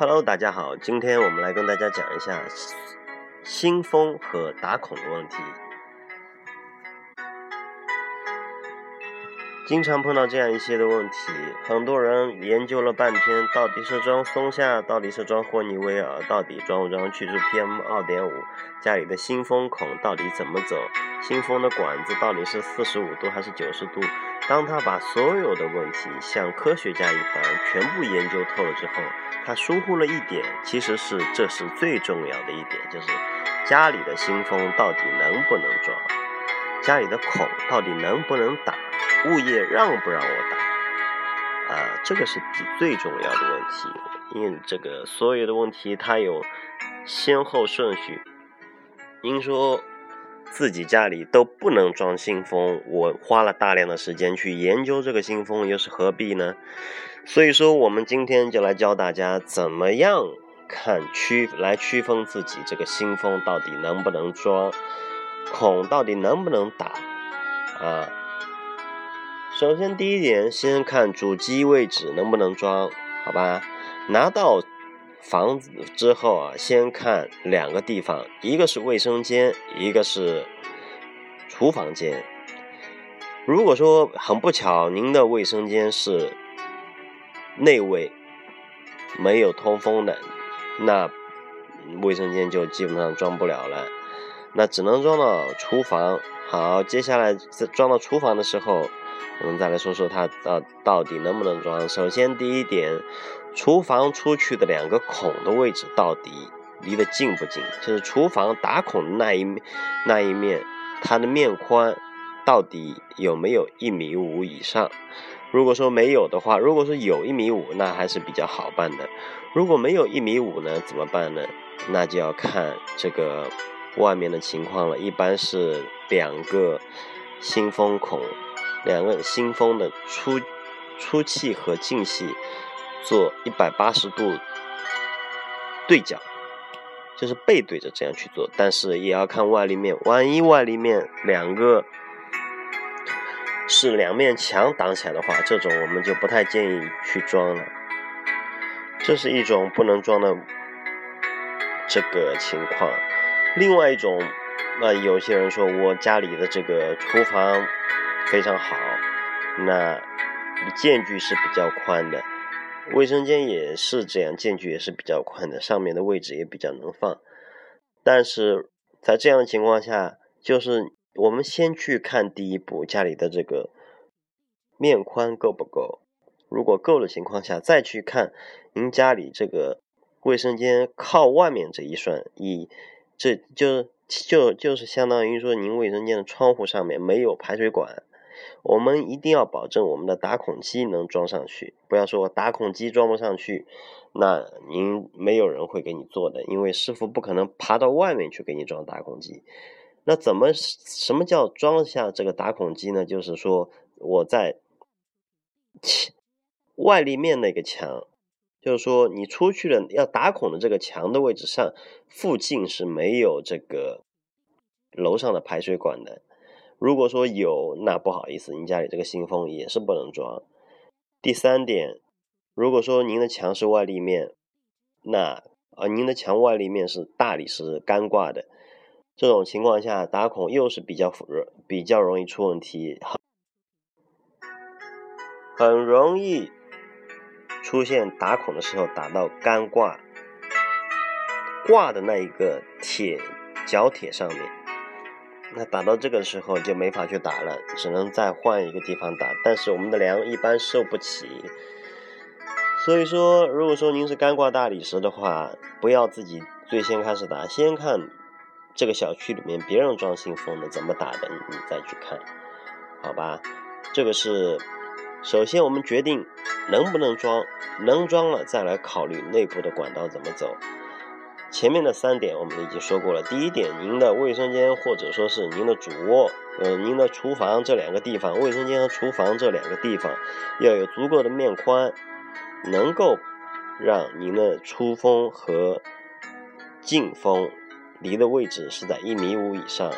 Hello，大家好，今天我们来跟大家讲一下新风和打孔的问题。经常碰到这样一些的问题，很多人研究了半天，到底是装松下，到底是装霍尼韦尔，到底装不装去除 PM 二点五？家里的新风孔到底怎么走？新风的管子到底是四十五度还是九十度？当他把所有的问题像科学家一般全部研究透了之后，他疏忽了一点，其实是这是最重要的一点，就是家里的新风到底能不能装？家里的孔到底能不能打？物业让不让我打？啊，这个是最重要的问题，因为这个所有的问题它有先后顺序。您说自己家里都不能装新风，我花了大量的时间去研究这个新风，又是何必呢？所以说，我们今天就来教大家怎么样看区来区分自己这个新风到底能不能装，孔到底能不能打啊？首先，第一点，先看主机位置能不能装，好吧？拿到房子之后啊，先看两个地方，一个是卫生间，一个是厨房间。如果说很不巧，您的卫生间是内卫，没有通风的，那卫生间就基本上装不了了，那只能装到厨房。好，接下来在装到厨房的时候。我们再来说说它到到底能不能装。首先，第一点，厨房出去的两个孔的位置到底离得近不近？就是厨房打孔那一，那一面它的面宽到底有没有一米五以上？如果说没有的话，如果说有一米五，那还是比较好办的。如果没有一米五呢，怎么办呢？那就要看这个外面的情况了。一般是两个新风孔。两个新风的出出气和进气做一百八十度对角，就是背对着这样去做，但是也要看外立面，万一外立面两个是两面墙挡起来的话，这种我们就不太建议去装了。这是一种不能装的这个情况。另外一种，那有些人说我家里的这个厨房。非常好，那间距是比较宽的，卫生间也是这样，间距也是比较宽的，上面的位置也比较能放。但是在这样的情况下，就是我们先去看第一步，家里的这个面宽够不够？如果够的情况下，再去看您家里这个卫生间靠外面这一扇，以这就就就是相当于说您卫生间的窗户上面没有排水管。我们一定要保证我们的打孔机能装上去，不要说打孔机装不上去，那您没有人会给你做的，因为师傅不可能爬到外面去给你装打孔机。那怎么什么叫装下这个打孔机呢？就是说我在墙外立面那个墙，就是说你出去了要打孔的这个墙的位置上附近是没有这个楼上的排水管的。如果说有，那不好意思，您家里这个新风也是不能装。第三点，如果说您的墙是外立面，那呃您的墙外立面是大理石干挂的，这种情况下打孔又是比较比较容易出问题，很容易出现打孔的时候打到干挂挂的那一个铁角铁上面。那打到这个时候就没法去打了，只能再换一个地方打。但是我们的梁一般受不起，所以说，如果说您是干挂大理石的话，不要自己最先开始打，先看这个小区里面别人装新风的怎么打的，你再去看，好吧？这个是首先我们决定能不能装，能装了再来考虑内部的管道怎么走。前面的三点我们已经说过了。第一点，您的卫生间或者说是您的主卧，呃，您的厨房这两个地方，卫生间和厨房这两个地方要有足够的面宽，能够让您的出风和进风离的位置是在一米五以上。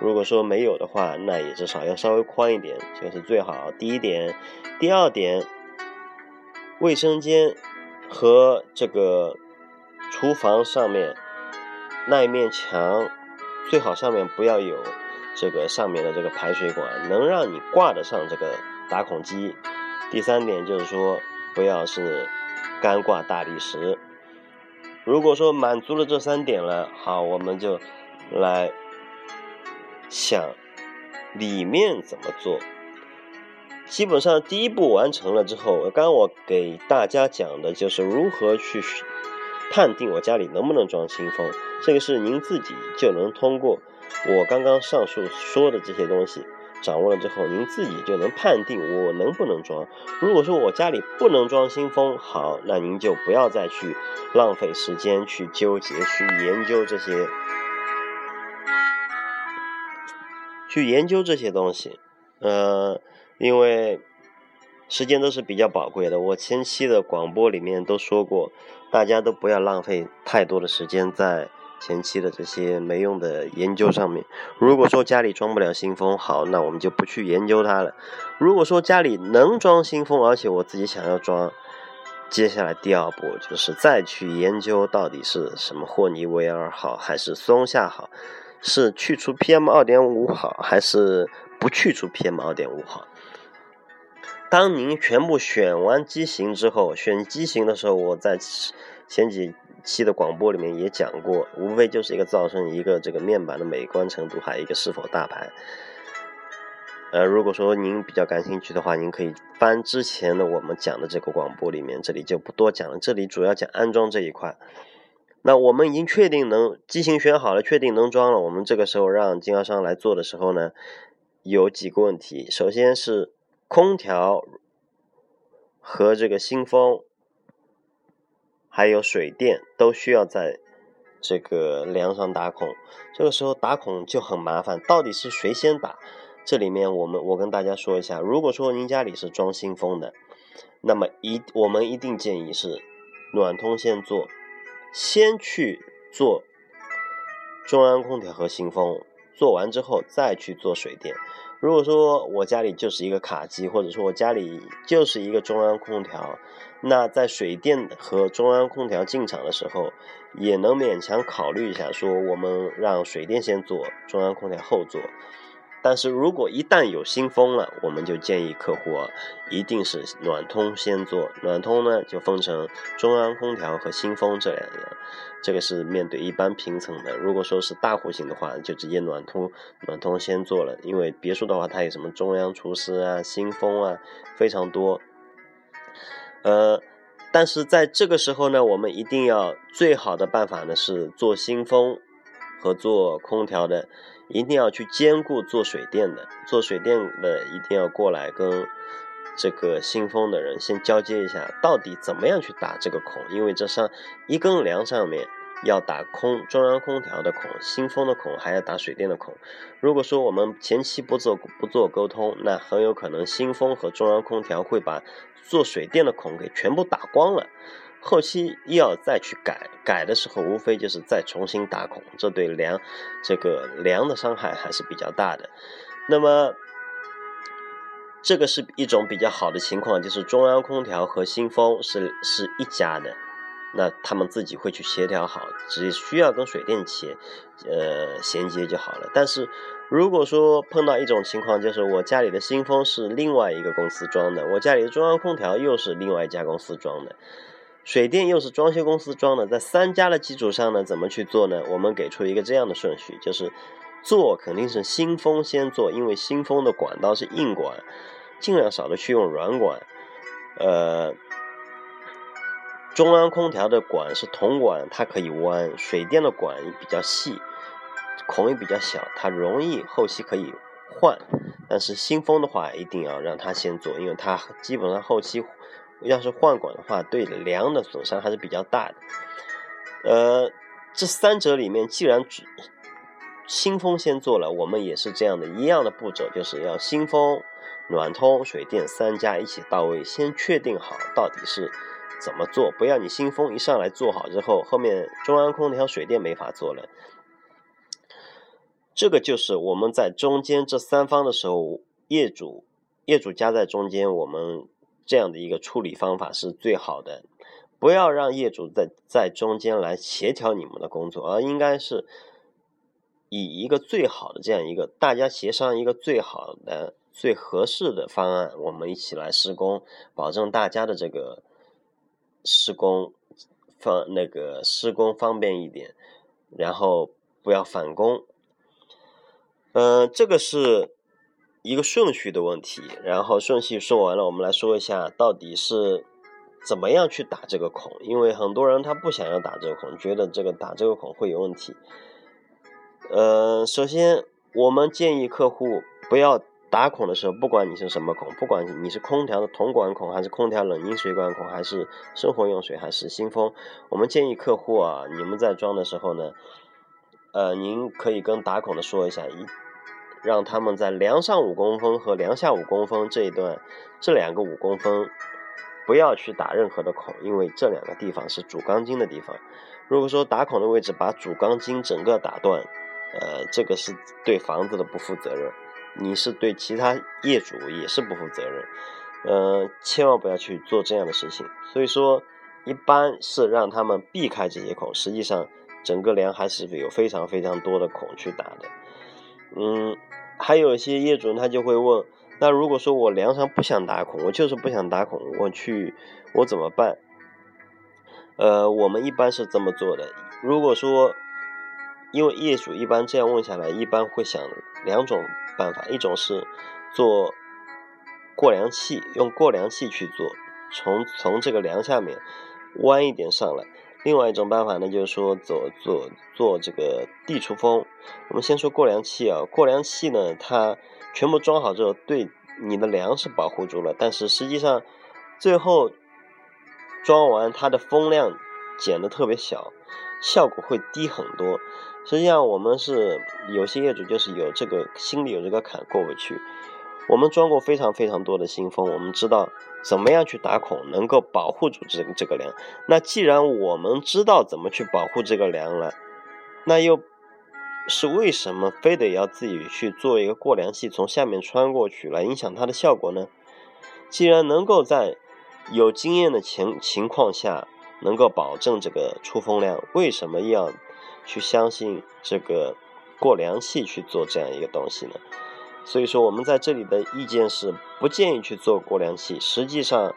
如果说没有的话，那也至少要稍微宽一点，这是最好。第一点，第二点，卫生间和这个。厨房上面那一面墙最好上面不要有这个上面的这个排水管，能让你挂得上这个打孔机。第三点就是说，不要是干挂大理石。如果说满足了这三点了，好，我们就来想里面怎么做。基本上第一步完成了之后，刚刚我给大家讲的就是如何去判定我家里能不能装新风，这个是您自己就能通过我刚刚上述说的这些东西掌握了之后，您自己就能判定我能不能装。如果说我家里不能装新风，好，那您就不要再去浪费时间去纠结、去研究这些、去研究这些东西，呃。因为时间都是比较宝贵的，我前期的广播里面都说过，大家都不要浪费太多的时间在前期的这些没用的研究上面。如果说家里装不了新风，好，那我们就不去研究它了。如果说家里能装新风，而且我自己想要装，接下来第二步就是再去研究到底是什么霍尼韦尔好，还是松下好，是去除 PM 二点五好，还是不去除 PM 二点五好。当您全部选完机型之后，选机型的时候，我在前几期的广播里面也讲过，无非就是一个噪声，一个这个面板的美观程度，还有一个是否大牌。呃，如果说您比较感兴趣的话，您可以翻之前的我们讲的这个广播里面，这里就不多讲了。这里主要讲安装这一块。那我们已经确定能机型选好了，确定能装了，我们这个时候让经销商来做的时候呢，有几个问题，首先是。空调和这个新风，还有水电都需要在这个梁上打孔。这个时候打孔就很麻烦，到底是谁先打？这里面我们我跟大家说一下，如果说您家里是装新风的，那么一我们一定建议是暖通先做，先去做中央空调和新风，做完之后再去做水电。如果说我家里就是一个卡机，或者说我家里就是一个中央空调，那在水电和中央空调进场的时候，也能勉强考虑一下，说我们让水电先做，中央空调后做。但是如果一旦有新风了，我们就建议客户啊，一定是暖通先做。暖通呢，就分成中央空调和新风这两样。这个是面对一般平层的。如果说是大户型的话，就直接暖通暖通先做了。因为别墅的话，它有什么中央除湿啊、新风啊，非常多。呃，但是在这个时候呢，我们一定要最好的办法呢是做新风和做空调的。一定要去兼顾做水电的，做水电的一定要过来跟这个新风的人先交接一下，到底怎么样去打这个孔？因为这上一根梁上面要打空中央空调的孔，新风的孔还要打水电的孔。如果说我们前期不做不做沟通，那很有可能新风和中央空调会把做水电的孔给全部打光了。后期要再去改，改的时候无非就是再重新打孔，这对梁这个梁的伤害还是比较大的。那么，这个是一种比较好的情况，就是中央空调和新风是是一家的，那他们自己会去协调好，只需要跟水电企业呃衔接就好了。但是如果说碰到一种情况，就是我家里的新风是另外一个公司装的，我家里的中央空调又是另外一家公司装的。水电又是装修公司装的，在三家的基础上呢，怎么去做呢？我们给出一个这样的顺序，就是做肯定是新风先做，因为新风的管道是硬管，尽量少的去用软管。呃，中央空调的管是铜管，它可以弯；水电的管比较细，孔也比较小，它容易后期可以换。但是新风的话，一定要让它先做，因为它基本上后期。要是换管的话，对梁的损伤还是比较大的。呃，这三者里面，既然新风先做了，我们也是这样的一样的步骤，就是要新风、暖通、水电三家一起到位，先确定好到底是怎么做，不要你新风一上来做好之后，后面中央空调、水电没法做了。这个就是我们在中间这三方的时候，业主业主夹在中间，我们。这样的一个处理方法是最好的，不要让业主在在中间来协调你们的工作，而应该是以一个最好的这样一个大家协商一个最好的、最合适的方案，我们一起来施工，保证大家的这个施工方那个施工方便一点，然后不要返工。嗯，这个是一个顺序的问题。然后顺序说完了，我们来说一下到底是。怎么样去打这个孔？因为很多人他不想要打这个孔，觉得这个打这个孔会有问题。呃，首先我们建议客户不要打孔的时候，不管你是什么孔，不管你是空调的铜管孔，还是空调冷凝水管孔，还是生活用水，还是新风，我们建议客户啊，你们在装的时候呢，呃，您可以跟打孔的说一下，一让他们在梁上五公分和梁下五公分这一段，这两个五公分。不要去打任何的孔，因为这两个地方是主钢筋的地方。如果说打孔的位置把主钢筋整个打断，呃，这个是对房子的不负责任，你是对其他业主也是不负责任。呃，千万不要去做这样的事情。所以说，一般是让他们避开这些孔，实际上整个梁还是有非常非常多的孔去打的。嗯，还有一些业主他就会问。那如果说我梁上不想打孔，我就是不想打孔，我去我怎么办？呃，我们一般是这么做的。如果说，因为业主一般这样问下来，一般会想两种办法，一种是做过梁器，用过梁器去做，从从这个梁下面弯一点上来。另外一种办法呢，就是说做做做这个地出风。我们先说过凉器啊，过凉器呢，它。全部装好之后，对你的梁是保护住了，但是实际上最后装完它的风量减的特别小，效果会低很多。实际上我们是有些业主就是有这个心里有这个坎过不去。我们装过非常非常多的新风，我们知道怎么样去打孔能够保护住这个这个梁。那既然我们知道怎么去保护这个梁了，那又。是为什么非得要自己去做一个过梁器从下面穿过去来影响它的效果呢？既然能够在有经验的情情况下能够保证这个出风量，为什么要去相信这个过梁器去做这样一个东西呢？所以说我们在这里的意见是不建议去做过梁器。实际上。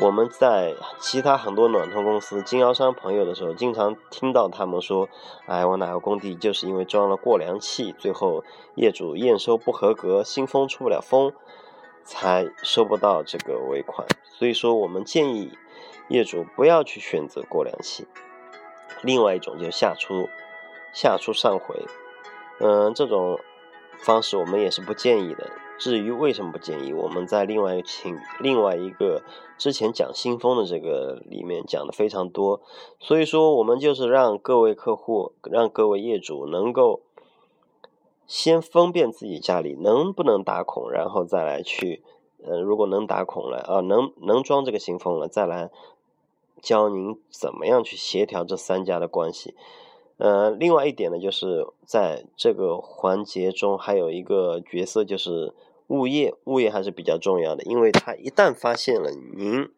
我们在其他很多暖通公司、经销商朋友的时候，经常听到他们说：“哎，我哪个工地就是因为装了过梁器，最后业主验收不合格，新风出不了风，才收不到这个尾款。”所以说，我们建议业主不要去选择过梁器。另外一种就是下出、下出上回，嗯，这种方式我们也是不建议的。至于为什么不建议，我们在另外请另外一个之前讲新风的这个里面讲的非常多，所以说我们就是让各位客户、让各位业主能够先分辨自己家里能不能打孔，然后再来去，呃，如果能打孔了啊，能能装这个新风了，再来教您怎么样去协调这三家的关系。呃，另外一点呢，就是在这个环节中还有一个角色就是。物业，物业还是比较重要的，因为他一旦发现了您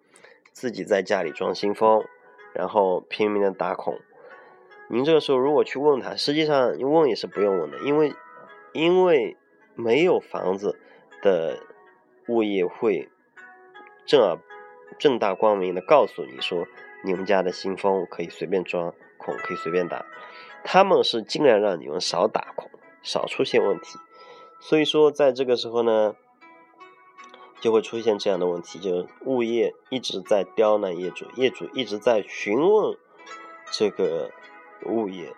自己在家里装新风，然后拼命的打孔，您这个时候如果去问他，实际上你问也是不用问的，因为因为没有房子的物业会正儿正大光明的告诉你说，你们家的新风可以随便装孔，可以随便打，他们是尽量让你们少打孔，少出现问题。所以说，在这个时候呢，就会出现这样的问题，就是物业一直在刁难业主，业主一直在询问这个物业，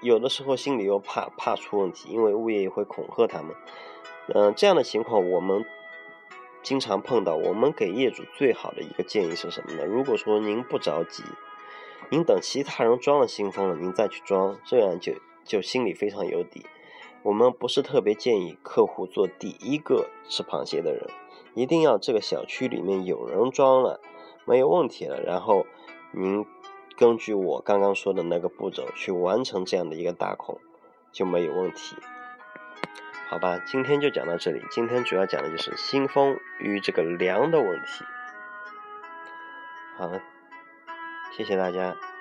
有的时候心里又怕怕出问题，因为物业也会恐吓他们。嗯，这样的情况我们经常碰到。我们给业主最好的一个建议是什么呢？如果说您不着急，您等其他人装了新风了，您再去装，这样就就心里非常有底。我们不是特别建议客户做第一个吃螃蟹的人，一定要这个小区里面有人装了，没有问题了，然后您根据我刚刚说的那个步骤去完成这样的一个打孔，就没有问题。好吧，今天就讲到这里。今天主要讲的就是新风与这个梁的问题。好了。谢谢大家。